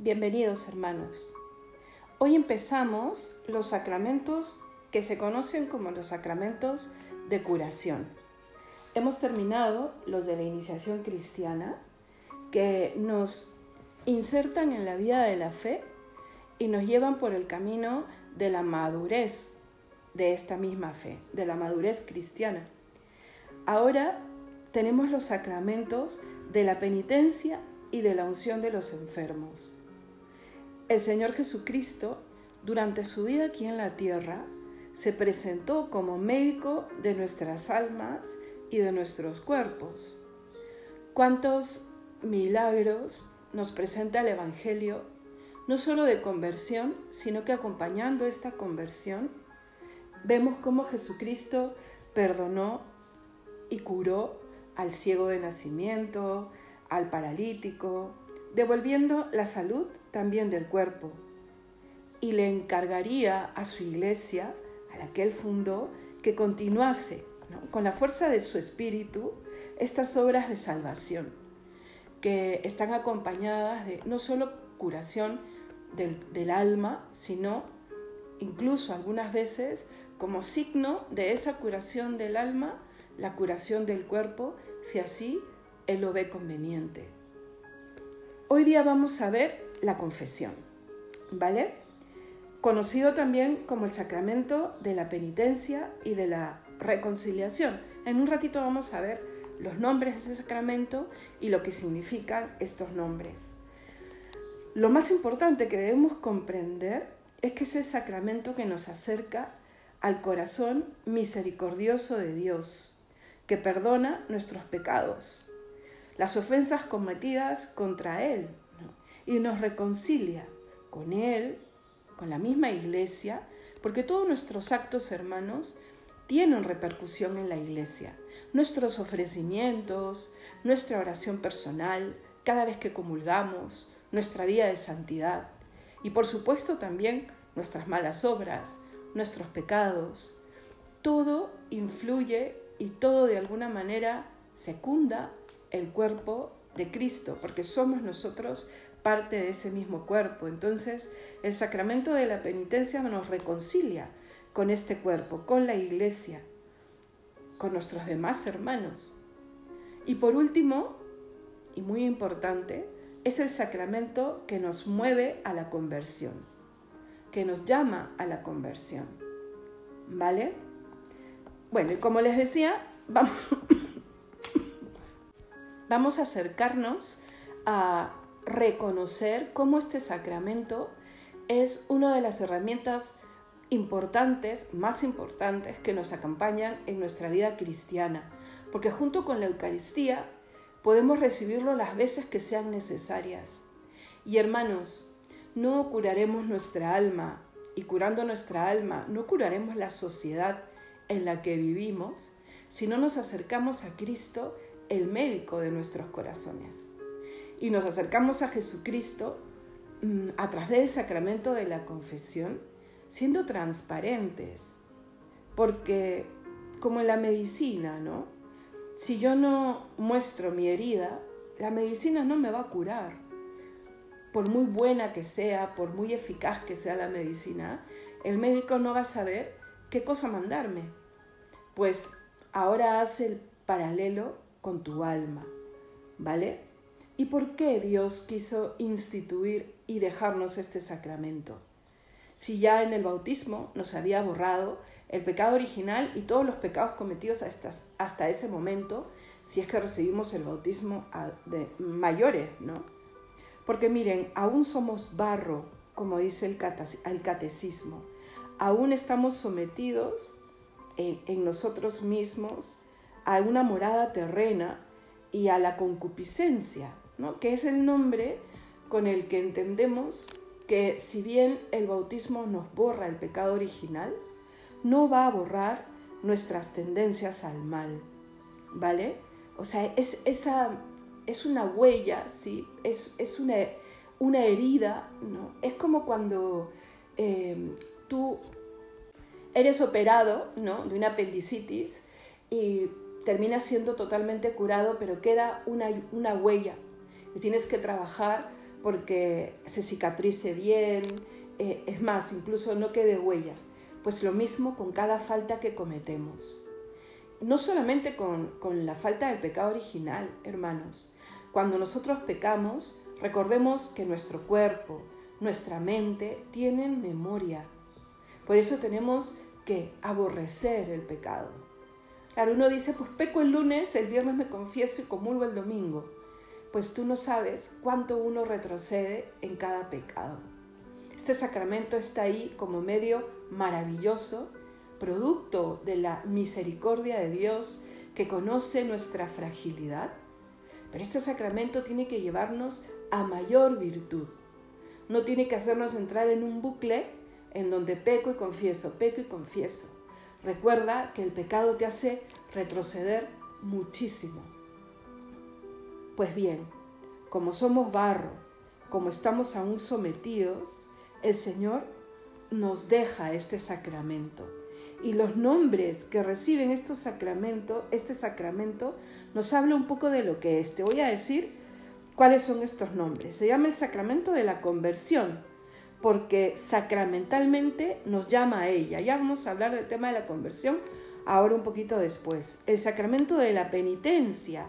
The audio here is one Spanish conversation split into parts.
Bienvenidos hermanos. Hoy empezamos los sacramentos que se conocen como los sacramentos de curación. Hemos terminado los de la iniciación cristiana que nos insertan en la vida de la fe y nos llevan por el camino de la madurez de esta misma fe, de la madurez cristiana. Ahora tenemos los sacramentos de la penitencia y de la unción de los enfermos. El Señor Jesucristo, durante su vida aquí en la tierra, se presentó como médico de nuestras almas y de nuestros cuerpos. ¿Cuántos milagros nos presenta el Evangelio, no solo de conversión, sino que acompañando esta conversión, vemos cómo Jesucristo perdonó y curó al ciego de nacimiento, al paralítico, devolviendo la salud también del cuerpo. Y le encargaría a su iglesia, a la que él fundó, que continuase con la fuerza de su espíritu estas obras de salvación, que están acompañadas de no solo curación del, del alma, sino incluso algunas veces como signo de esa curación del alma, la curación del cuerpo, si así él lo ve conveniente. Hoy día vamos a ver la confesión, ¿vale? Conocido también como el sacramento de la penitencia y de la reconciliación. En un ratito vamos a ver los nombres de ese sacramento y lo que significan estos nombres. Lo más importante que debemos comprender es que es el sacramento que nos acerca al corazón misericordioso de Dios, que perdona nuestros pecados las ofensas cometidas contra Él y nos reconcilia con Él, con la misma iglesia, porque todos nuestros actos, hermanos, tienen repercusión en la iglesia. Nuestros ofrecimientos, nuestra oración personal, cada vez que comulgamos, nuestra vida de santidad y por supuesto también nuestras malas obras, nuestros pecados. Todo influye y todo de alguna manera secunda el cuerpo de Cristo, porque somos nosotros parte de ese mismo cuerpo. Entonces, el sacramento de la penitencia nos reconcilia con este cuerpo, con la iglesia, con nuestros demás hermanos. Y por último, y muy importante, es el sacramento que nos mueve a la conversión, que nos llama a la conversión. ¿Vale? Bueno, y como les decía, vamos, vamos a acercarnos a reconocer cómo este sacramento es una de las herramientas importantes, más importantes, que nos acompañan en nuestra vida cristiana, porque junto con la Eucaristía podemos recibirlo las veces que sean necesarias. Y hermanos, no curaremos nuestra alma, y curando nuestra alma, no curaremos la sociedad en la que vivimos, si no nos acercamos a Cristo el médico de nuestros corazones. Y nos acercamos a Jesucristo mm, a través del sacramento de la confesión, siendo transparentes. Porque, como en la medicina, ¿no? Si yo no muestro mi herida, la medicina no me va a curar. Por muy buena que sea, por muy eficaz que sea la medicina, el médico no va a saber qué cosa mandarme. Pues ahora hace el paralelo con tu alma, ¿vale? ¿Y por qué Dios quiso instituir y dejarnos este sacramento? Si ya en el bautismo nos había borrado el pecado original y todos los pecados cometidos hasta, ese momento, si es que recibimos el bautismo de mayores, ¿no? Porque miren, aún somos barro, como dice el, catecismo, aún estamos sometidos en nosotros mismos a una morada terrena y a la concupiscencia, ¿no? que es el nombre con el que entendemos que si bien el bautismo nos borra el pecado original, no va a borrar nuestras tendencias al mal, ¿vale? O sea, es, esa, es una huella, ¿sí? Es, es una, una, herida, ¿no? Es como cuando eh, tú eres operado, ¿no? De una apendicitis y termina siendo totalmente curado, pero queda una, una huella y tienes que trabajar porque se cicatrice bien, eh, es más, incluso no quede huella. Pues lo mismo con cada falta que cometemos. No solamente con, con la falta del pecado original, hermanos. Cuando nosotros pecamos, recordemos que nuestro cuerpo, nuestra mente tienen memoria. Por eso tenemos que aborrecer el pecado. Claro, uno dice, pues peco el lunes, el viernes me confieso y comulgo el domingo. Pues tú no sabes cuánto uno retrocede en cada pecado. Este sacramento está ahí como medio maravilloso, producto de la misericordia de Dios que conoce nuestra fragilidad. Pero este sacramento tiene que llevarnos a mayor virtud. No tiene que hacernos entrar en un bucle en donde peco y confieso, peco y confieso. Recuerda que el pecado te hace retroceder muchísimo. Pues bien, como somos barro, como estamos aún sometidos, el Señor nos deja este sacramento. Y los nombres que reciben estos sacramentos, este sacramento, nos habla un poco de lo que es. Te voy a decir cuáles son estos nombres. Se llama el sacramento de la conversión, porque sacramentalmente nos llama a ella. Ya vamos a hablar del tema de la conversión ahora un poquito después. El sacramento de la penitencia,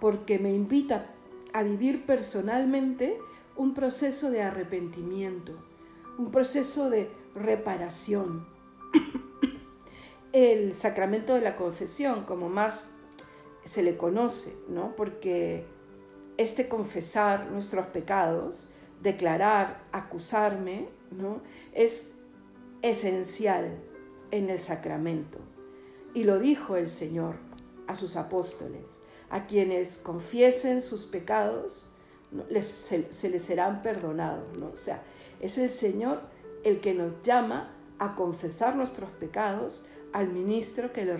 porque me invita a vivir personalmente un proceso de arrepentimiento un proceso de reparación. El sacramento de la confesión, como más se le conoce, ¿no? Porque este confesar nuestros pecados, declarar, acusarme, ¿no? Es esencial en el sacramento. Y lo dijo el Señor a sus apóstoles, a quienes confiesen sus pecados, se, les serán perdonados, ¿no? O sea, es el Señor el que nos llama a confesar nuestros pecados al ministro que lo,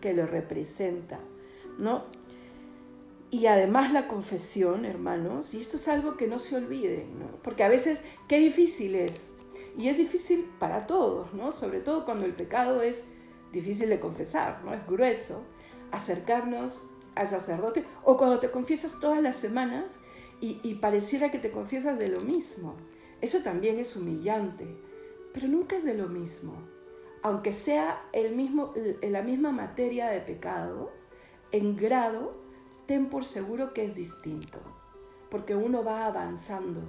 que lo representa, ¿no? Y además la confesión, hermanos, y esto es algo que no se olvide, ¿no? Porque a veces, qué difícil es. Y es difícil para todos, ¿no? Sobre todo cuando el pecado es difícil de confesar, ¿no? Es grueso. Acercarnos al sacerdote o cuando te confiesas todas las semanas y, y pareciera que te confiesas de lo mismo. Eso también es humillante, pero nunca es de lo mismo. Aunque sea el mismo, la misma materia de pecado, en grado, ten por seguro que es distinto, porque uno va avanzando.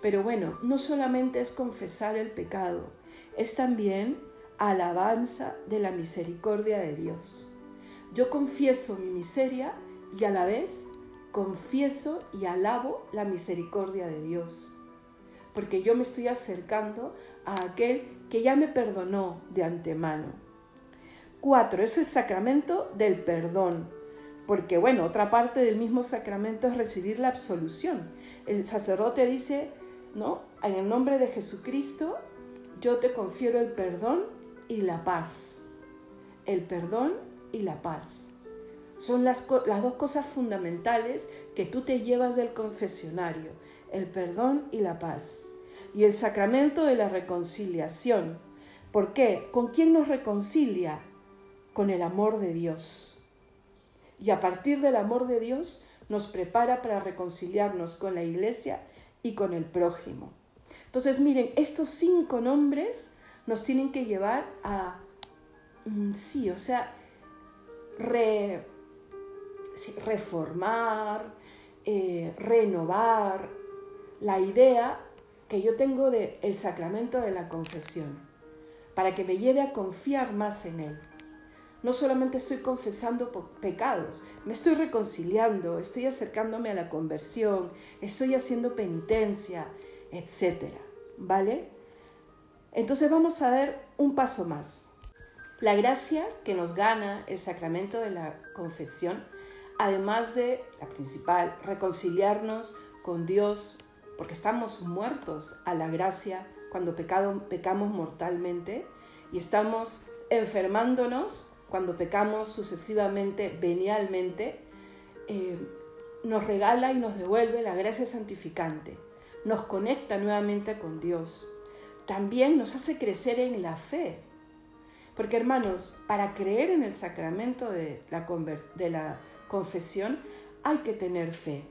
Pero bueno, no solamente es confesar el pecado, es también alabanza de la misericordia de Dios. Yo confieso mi miseria y a la vez confieso y alabo la misericordia de Dios porque yo me estoy acercando a aquel que ya me perdonó de antemano. Cuatro, es el sacramento del perdón, porque bueno, otra parte del mismo sacramento es recibir la absolución. El sacerdote dice, ¿no? En el nombre de Jesucristo, yo te confiero el perdón y la paz. El perdón y la paz. Son las, las dos cosas fundamentales que tú te llevas del confesionario el perdón y la paz. Y el sacramento de la reconciliación. ¿Por qué? ¿Con quién nos reconcilia? Con el amor de Dios. Y a partir del amor de Dios nos prepara para reconciliarnos con la iglesia y con el prójimo. Entonces, miren, estos cinco nombres nos tienen que llevar a, mm, sí, o sea, reformar, eh, renovar, la idea que yo tengo del el sacramento de la confesión, para que me lleve a confiar más en Él. No solamente estoy confesando pecados, me estoy reconciliando, estoy acercándome a la conversión, estoy haciendo penitencia, etc. ¿Vale? Entonces vamos a ver un paso más. La gracia que nos gana el sacramento de la confesión, además de la principal, reconciliarnos con Dios porque estamos muertos a la gracia cuando pecamos mortalmente y estamos enfermándonos cuando pecamos sucesivamente, venialmente, eh, nos regala y nos devuelve la gracia santificante, nos conecta nuevamente con Dios, también nos hace crecer en la fe. Porque hermanos, para creer en el sacramento de la, confesión hay que tener fe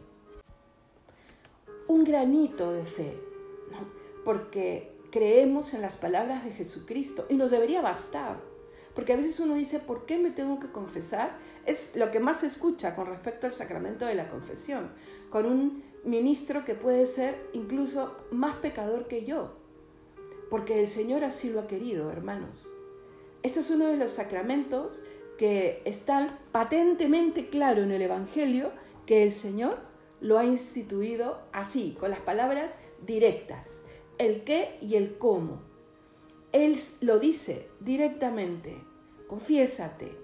un granito de fe, porque creemos en las palabras de Jesucristo y nos debería bastar. Porque a veces uno dice, ¿por qué me tengo que confesar? Es lo que más se escucha con respecto al sacramento de la confesión, con un ministro que puede ser incluso más pecador que yo, porque el Señor así lo ha querido, hermanos. Este es uno de los sacramentos que están patentemente claro en el Evangelio que el Señor lo ha instituido así, con las palabras directas, el qué y el cómo. Él lo dice directamente, confiésate.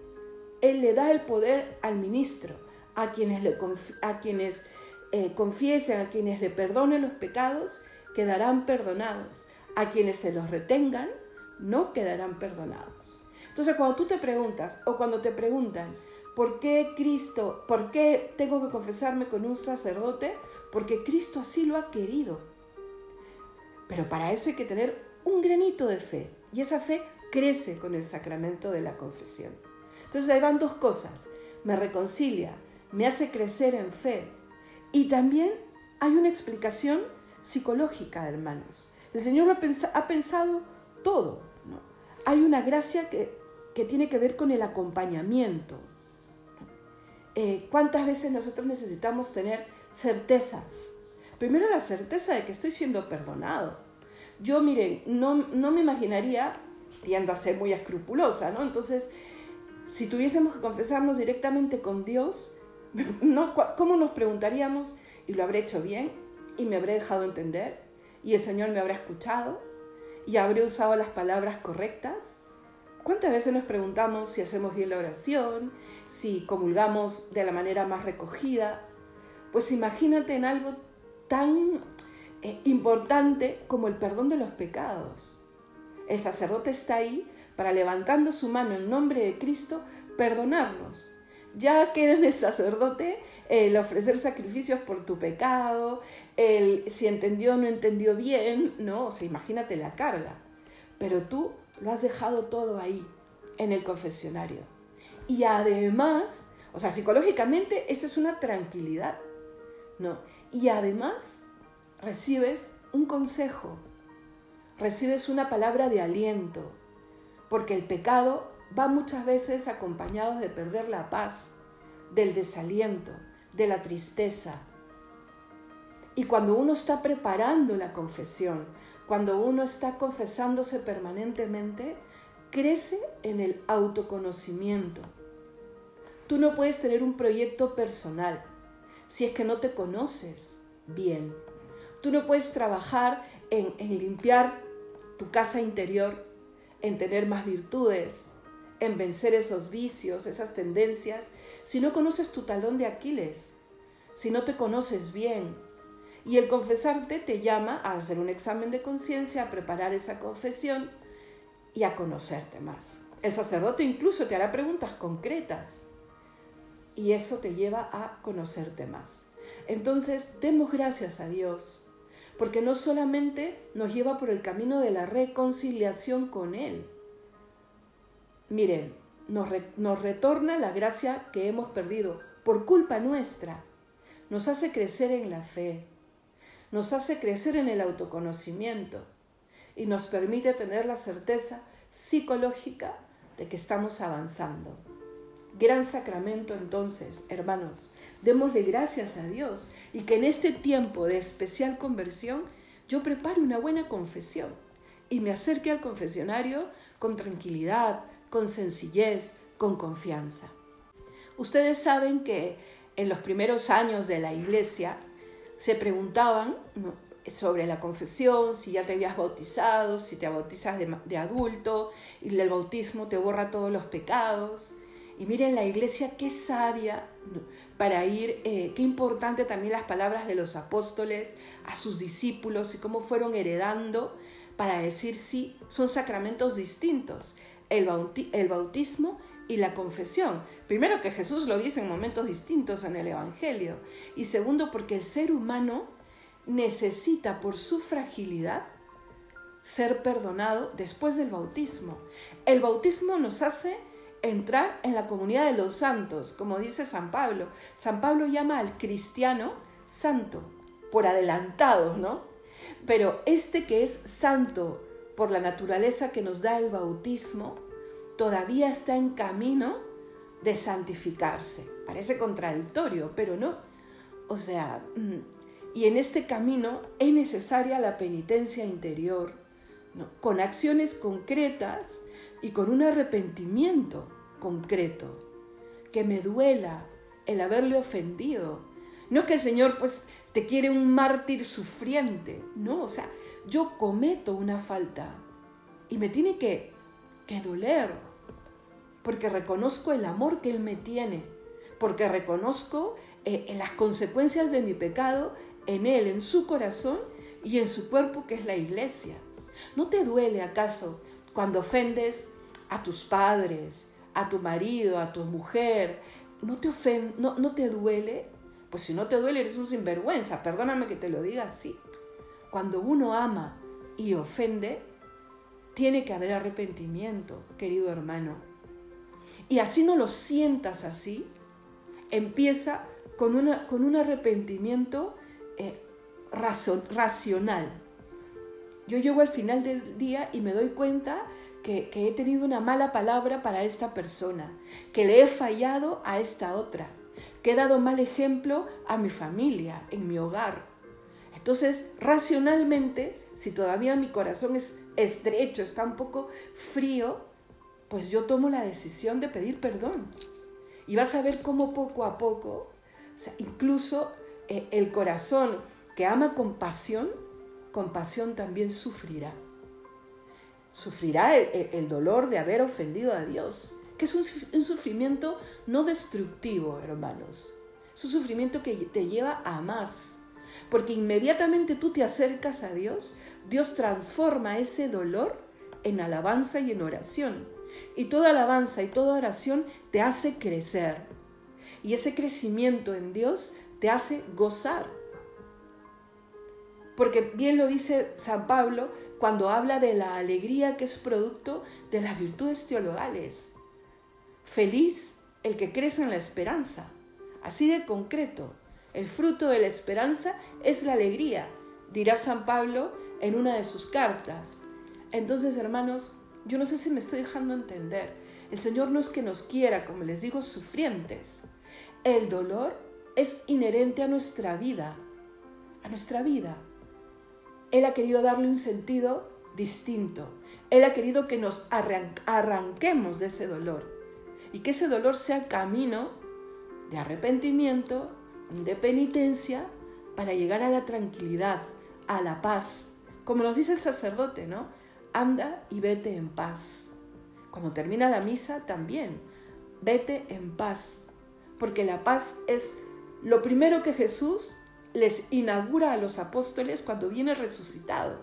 Él le da el poder al ministro, a quienes, le, a quienes eh, confiesen, a quienes le perdonen los pecados, quedarán perdonados. A quienes se los retengan, no quedarán perdonados. Entonces, cuando tú te preguntas o cuando te preguntan, ¿por qué Cristo, por qué tengo que confesarme con un sacerdote? Porque Cristo así lo ha querido. Pero para eso hay que tener un granito de fe y esa fe crece con el sacramento de la confesión. Entonces ahí van dos cosas. Me reconcilia, me hace crecer en fe y también hay una explicación psicológica, hermanos. El Señor ha, pensado todo. Hay una gracia que, tiene que ver con el acompañamiento. Eh, ¿Cuántas veces nosotros necesitamos tener certezas? Primero la certeza de que estoy siendo perdonado. Yo, miren, no, no me imaginaría, tiendo a ser muy escrupulosa, ¿no? Entonces, si tuviésemos que confesarnos directamente con Dios, ¿cómo nos preguntaríamos? ¿Y lo habré hecho bien? ¿Y me habré dejado entender? ¿Y el Señor me habrá escuchado? ¿Y habré usado las palabras correctas? ¿Cuántas veces nos preguntamos si hacemos bien la oración, si comulgamos de la manera más recogida? Pues imagínate en algo tan eh, importante como el perdón de los pecados. El sacerdote está ahí para levantando su mano en nombre de Cristo, perdonarnos ya queda en el sacerdote el ofrecer sacrificios por tu pecado, el si entendió o no entendió bien, ¿no? O sea, imagínate la carga. Pero tú lo has dejado todo ahí, en el confesionario. Y además, o sea, psicológicamente eso es una tranquilidad, ¿no? Y además recibes un consejo, recibes una palabra de aliento, porque el pecado va muchas veces acompañados de perder la paz, del desaliento, de la tristeza. Y cuando uno está preparando la confesión, cuando uno está confesándose permanentemente, crece en el autoconocimiento. Tú no puedes tener un proyecto personal si es que no te conoces bien. Tú no puedes trabajar en, en limpiar tu casa interior, en tener más virtudes, en vencer esos vicios, esas tendencias, si no conoces tu talón de Aquiles, si no te conoces bien. Y el confesarte te llama a hacer un examen de conciencia, a preparar esa confesión y a conocerte más. El sacerdote incluso te hará preguntas concretas y eso te lleva a conocerte más. Entonces, demos gracias a Dios, porque no solamente nos lleva por el camino de la reconciliación con Él, miren, nos, retorna la gracia que hemos perdido por culpa nuestra. Nos hace crecer en la fe, nos hace crecer en el autoconocimiento y nos permite tener la certeza psicológica de que estamos avanzando. Gran sacramento entonces, hermanos, démosle gracias a Dios y que en este tiempo de especial conversión yo prepare una buena confesión y me acerque al confesionario con tranquilidad, con sencillez, con confianza. Ustedes saben que en los primeros años de la iglesia se preguntaban sobre la confesión, si ya te habías bautizado, si te bautizas de, adulto y el bautismo te borra todos los pecados. Y miren la iglesia qué sabia para ir, eh, qué importante también las palabras de los apóstoles a sus discípulos y cómo fueron heredando para decir sí, son sacramentos distintos el, bautismo y la confesión. Primero que Jesús lo dice en momentos distintos en el Evangelio. Y segundo porque el ser humano necesita por su fragilidad ser perdonado después del bautismo. El bautismo nos hace entrar en la comunidad de los santos, como dice San Pablo. San Pablo llama al cristiano santo. por adelantado, ¿no? Pero este que es santo por la naturaleza que nos da el bautismo, todavía está en camino de santificarse. Parece contradictorio, pero no. O sea, mm, y en este camino es necesaria la penitencia interior, con acciones concretas y con un arrepentimiento concreto, que me duela el haberle ofendido. No es que el Señor pues te quiere un mártir sufriente, no, o sea, yo cometo una falta y me tiene que, que doler, porque reconozco el amor que Él me tiene, porque reconozco eh, las consecuencias de mi pecado en Él, en su corazón y en su cuerpo que es la iglesia. ¿No te duele acaso cuando ofendes a tus padres, a tu marido, a tu mujer? ¿No te, no, no te duele? Pues si no te duele eres un sinvergüenza, perdóname que te lo diga así. Cuando uno ama y ofende, tiene que haber arrepentimiento, querido hermano. Y así no lo sientas así, empieza con, una, con un arrepentimiento eh, racional. Yo llego al final del día y me doy cuenta que, que he tenido una mala palabra para esta persona, que le he fallado a esta otra, que he dado mal ejemplo a mi familia, en mi hogar. Entonces, racionalmente, si todavía mi corazón es estrecho, está un poco frío, pues yo tomo la decisión de pedir perdón. Y vas a ver cómo poco a poco, incluso eh, el corazón que ama con pasión, con pasión también sufrirá. Sufrirá el, dolor de haber ofendido a Dios, que es un, un sufrimiento no destructivo, hermanos. Es un sufrimiento que te lleva a más. Porque inmediatamente tú te acercas a Dios, Dios transforma ese dolor en alabanza y en oración. Y toda alabanza y toda oración te hace crecer. Y ese crecimiento en Dios te hace gozar. Porque bien lo dice San Pablo cuando habla de la alegría que es producto de las virtudes teologales. Feliz el que crece en la esperanza. Así de concreto. El fruto de la esperanza es la alegría, dirá San Pablo en una de sus cartas. Entonces, hermanos, yo no sé si me estoy dejando entender. El Señor no es que nos quiera, como les digo, sufrientes. El dolor es inherente a nuestra vida, a nuestra vida. Él ha querido darle un sentido distinto. Él ha querido que nos arranquemos de ese dolor y que ese dolor sea camino de arrepentimiento, de penitencia, para llegar a la tranquilidad, a la paz. Como nos dice el sacerdote, ¿no? anda y vete en paz. Cuando termina la misa también, vete en paz, porque la paz es lo primero que Jesús les inaugura a los apóstoles cuando viene resucitado.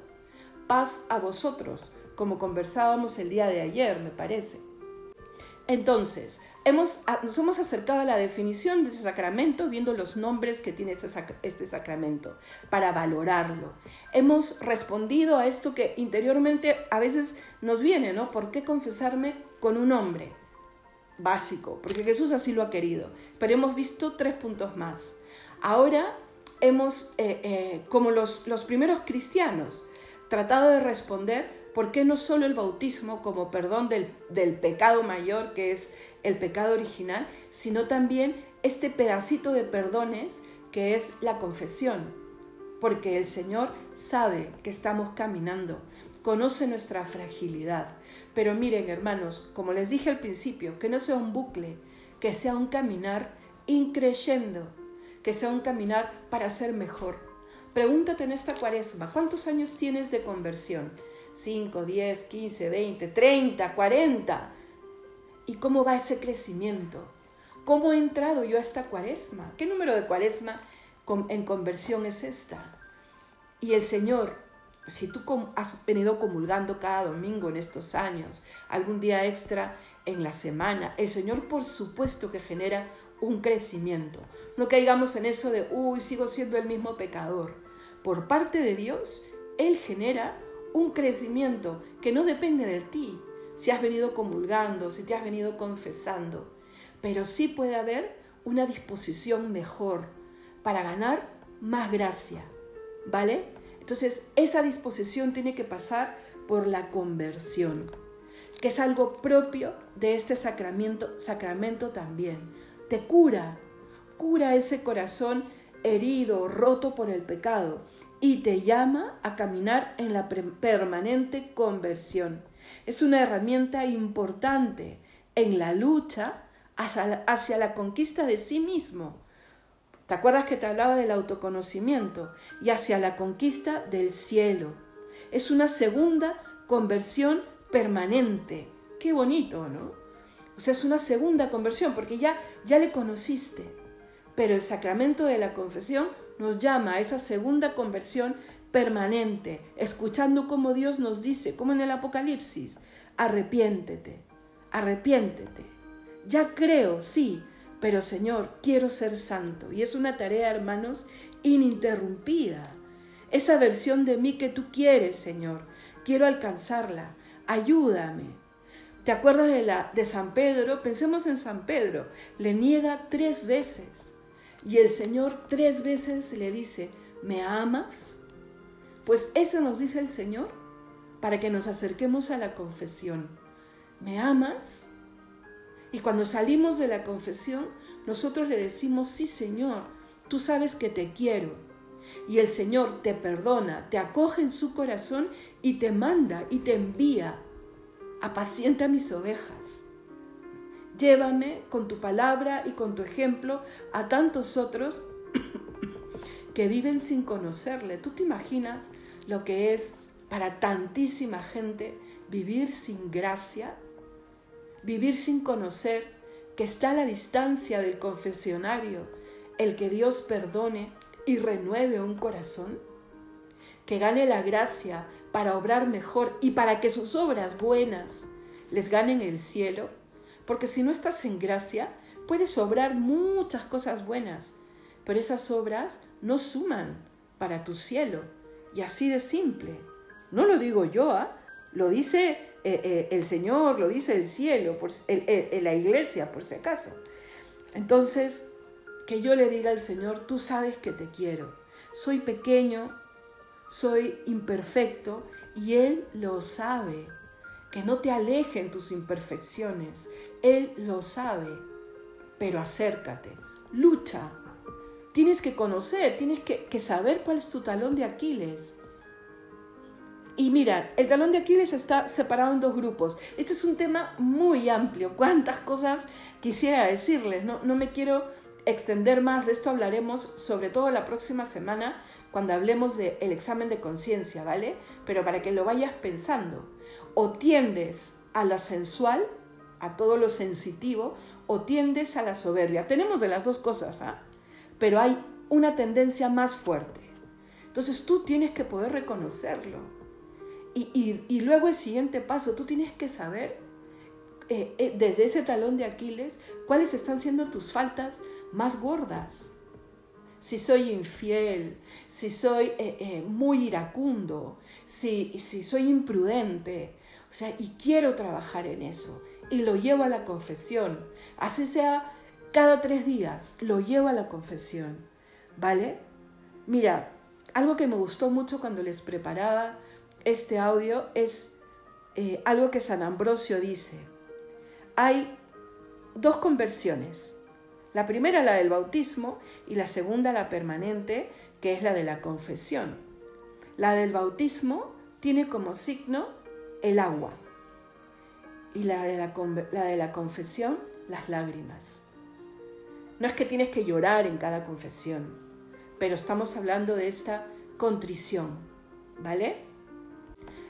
Paz a vosotros, como conversábamos el día de ayer, me parece. Entonces, hemos, nos hemos acercado a la definición de ese sacramento viendo los nombres que tiene este, este, sacramento para valorarlo. Hemos respondido a esto que interiormente a veces nos viene, ¿no? ¿Por qué confesarme con un nombre? Básico, porque Jesús así lo ha querido. Pero hemos visto tres puntos más. Ahora hemos, eh, eh, como los, los primeros cristianos, tratado de responder ¿por qué no solo el bautismo como perdón del, pecado mayor, que es el pecado original, sino también este pedacito de perdones que es la confesión? Porque el Señor sabe que estamos caminando, conoce nuestra fragilidad. Pero miren, hermanos, como les dije al principio, que no sea un bucle, que sea un caminar increyendo, que sea un caminar para ser mejor. Pregúntate en esta cuaresma, ¿cuántos años tienes de conversión? 5, 10, 15, 20, 30, 40. ¿Y cómo va ese crecimiento? ¿Cómo he entrado yo a esta cuaresma? ¿Qué número de cuaresma en conversión es esta? Y el Señor, si tú has venido comulgando cada domingo en estos años, algún día extra en la semana, el Señor por supuesto que genera un crecimiento. No caigamos en eso de, uy, sigo siendo el mismo pecador. Por parte de Dios, Él genera un crecimiento que no depende de ti, si has venido comulgando, si te has venido confesando, pero sí puede haber una disposición mejor para ganar más gracia, ¿vale? Entonces, esa disposición tiene que pasar por la conversión, que es algo propio de este sacramento, sacramento también. Te cura, cura ese corazón herido, roto por el pecado y te llama a caminar en la permanente conversión. Es una herramienta importante en la lucha hacia la, conquista de sí mismo. ¿Te acuerdas que te hablaba del autoconocimiento? Y hacia la conquista del cielo. Es una segunda conversión permanente. Qué bonito, ¿no? O sea, es una segunda conversión porque ya, ya le conociste. Pero el sacramento de la confesión nos llama a esa segunda conversión permanente, escuchando como Dios nos dice, como en el Apocalipsis, arrepiéntete, arrepiéntete. Ya creo, sí, pero Señor, quiero ser santo. Y es una tarea, hermanos, ininterrumpida. Esa versión de mí que tú quieres, Señor, quiero alcanzarla. Ayúdame. ¿Te acuerdas de, la, de San Pedro? Pensemos en San Pedro. Le niega tres veces. Y el Señor tres veces le dice, ¿me amas? Pues eso nos dice el Señor para que nos acerquemos a la confesión. ¿Me amas? Y cuando salimos de la confesión, nosotros le decimos, sí Señor, tú sabes que te quiero. Y el Señor te perdona, te acoge en su corazón y te manda y te envía. Apacienta mis ovejas. Llévame con tu palabra y con tu ejemplo a tantos otros que viven sin conocerle. ¿Tú te imaginas lo que es para tantísima gente vivir sin gracia? Vivir sin conocer que está a la distancia del confesionario el que Dios perdone y renueve un corazón, que gane la gracia para obrar mejor y para que sus obras buenas les ganen el cielo porque si no estás en gracia, puedes obrar muchas cosas buenas, pero esas obras no suman para tu cielo. Y así de simple. No lo digo yo, ¿ah? lo dice eh, eh, el Señor, lo dice el cielo, por, la iglesia, por si acaso. Entonces, que yo le diga al Señor, tú sabes que te quiero. Soy pequeño, soy imperfecto y Él lo sabe que no te alejen tus imperfecciones. Él lo sabe, pero acércate, lucha. Tienes que conocer, tienes que, saber cuál es tu talón de Aquiles. Y mira, el talón de Aquiles está separado en dos grupos. Este es un tema muy amplio. Cuántas cosas quisiera decirles. No, no me quiero extender más. De esto hablaremos sobre todo la próxima semana cuando hablemos del examen de conciencia, ¿vale? Pero para que lo vayas pensando o tiendes a la sensual, a todo lo sensitivo, o tiendes a la soberbia. Tenemos de las dos cosas, ¿ah? pero hay una tendencia más fuerte. Entonces tú tienes que poder reconocerlo. Y, luego el siguiente paso, tú tienes que saber eh, eh, desde ese talón de Aquiles cuáles están siendo tus faltas más gordas. Si soy infiel, si soy eh, muy iracundo, si, si soy imprudente, o sea, y quiero trabajar en eso. Y lo llevo a la confesión. Así sea cada tres días, lo llevo a la confesión. ¿Vale? Mira, algo que me gustó mucho cuando les preparaba este audio es eh, algo que San Ambrosio dice. Hay dos conversiones. La primera la del bautismo y la segunda la permanente, que es la de la confesión. La del bautismo tiene como signo el agua y la de la, la de la confesión, las lágrimas. No es que tienes que llorar en cada confesión, pero estamos hablando de esta contrición, ¿vale?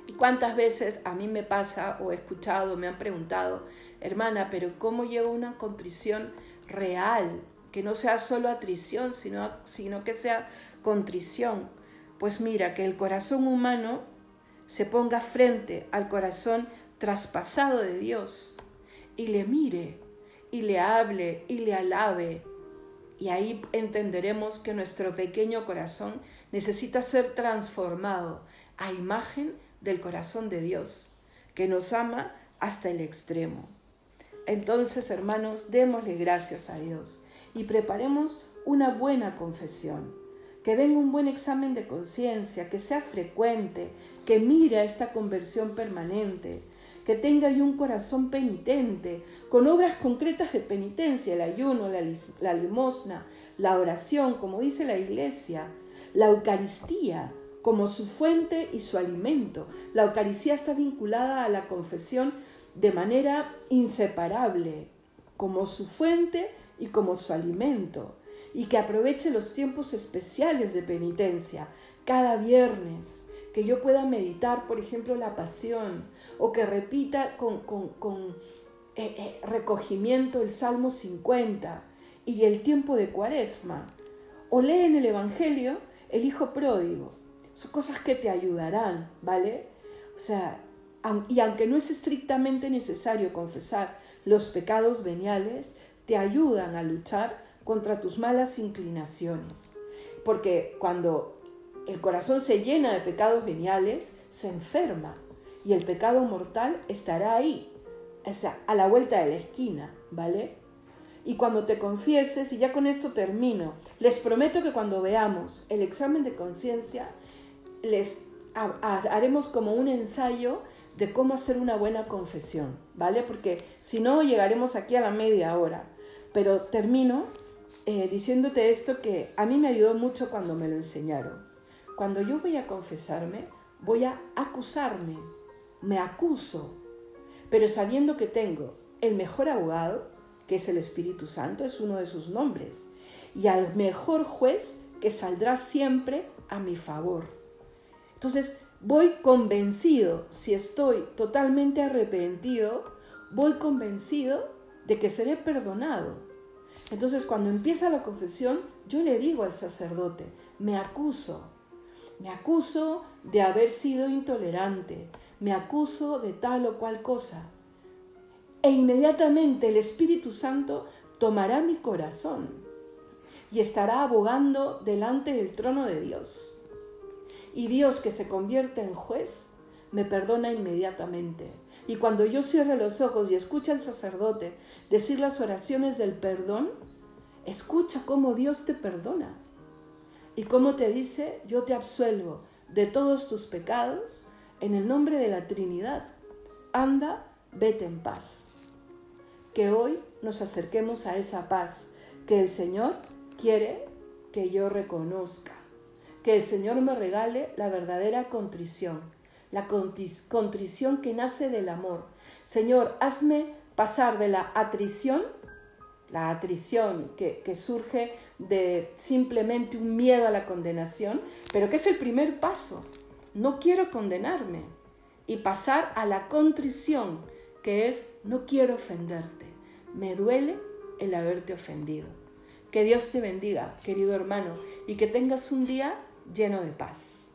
¿Y cuántas veces a mí me pasa o he escuchado, me han preguntado, hermana, pero ¿cómo llego una contrición real? Que no sea solo atrición, sino, sino que sea contrición. Pues mira, que el corazón humano se ponga frente al corazón traspasado de Dios y le mire y le hable y le alabe. Y ahí entenderemos que nuestro pequeño corazón necesita ser transformado a imagen del corazón de Dios, que nos ama hasta el extremo. Entonces, hermanos, démosle gracias a Dios y preparemos una buena confesión que venga un buen examen de conciencia, que sea frecuente, que mire esta conversión permanente, que tenga un corazón penitente, con obras concretas de penitencia, el ayuno, la, la limosna, la oración, como dice la iglesia, la Eucaristía como su fuente y su alimento. La Eucaristía está vinculada a la confesión de manera inseparable, como su fuente y como su alimento, y que aproveche los tiempos especiales de penitencia, cada viernes, que yo pueda meditar, por ejemplo, la pasión, o que repita con, eh, eh, recogimiento el Salmo 50 y el tiempo de Cuaresma, o lee en el Evangelio el Hijo Pródigo. Son cosas que te ayudarán, ¿vale? O sea, y aunque no es estrictamente necesario confesar los pecados veniales, te ayudan a luchar contra tus malas inclinaciones. Porque cuando el corazón se llena de pecados veniales, se enferma y el pecado mortal estará ahí, o sea, a la vuelta de la esquina, ¿vale? Y cuando te confieses, y ya con esto termino, les prometo que cuando veamos el examen de conciencia, les haremos como un ensayo de cómo hacer una buena confesión, ¿vale? Porque si no, llegaremos aquí a la media hora. Pero termino eh, diciéndote esto que a mí me ayudó mucho cuando me lo enseñaron. Cuando yo voy a confesarme, voy a acusarme, me acuso, pero sabiendo que tengo el mejor abogado, que es el Espíritu Santo, es uno de sus nombres, y al mejor juez que saldrá siempre a mi favor. Entonces, voy convencido, si estoy totalmente arrepentido, voy convencido de que seré perdonado. Entonces, cuando empieza la confesión, yo le digo al sacerdote, me acuso, me acuso de haber sido intolerante, me acuso de tal o cual cosa. E inmediatamente el Espíritu Santo tomará mi corazón y estará abogando delante del trono de Dios. Y Dios que se convierte en juez, me perdona inmediatamente. Y cuando yo cierre los ojos y escucha al sacerdote decir las oraciones del perdón, escucha cómo Dios te perdona y cómo te dice, yo te absuelvo de todos tus pecados en el nombre de la Trinidad. Anda, vete en paz. Que hoy nos acerquemos a esa paz que el Señor quiere que yo reconozca. Que el Señor me regale la verdadera contrición, la contrición que nace del amor. Señor, hazme pasar de la atrición la atrición que, surge de simplemente un miedo a la condenación, pero que es el primer paso. No quiero condenarme y pasar a la contrición, que es no quiero ofenderte. Me duele el haberte ofendido. Que Dios te bendiga, querido hermano, y que tengas un día lleno de paz.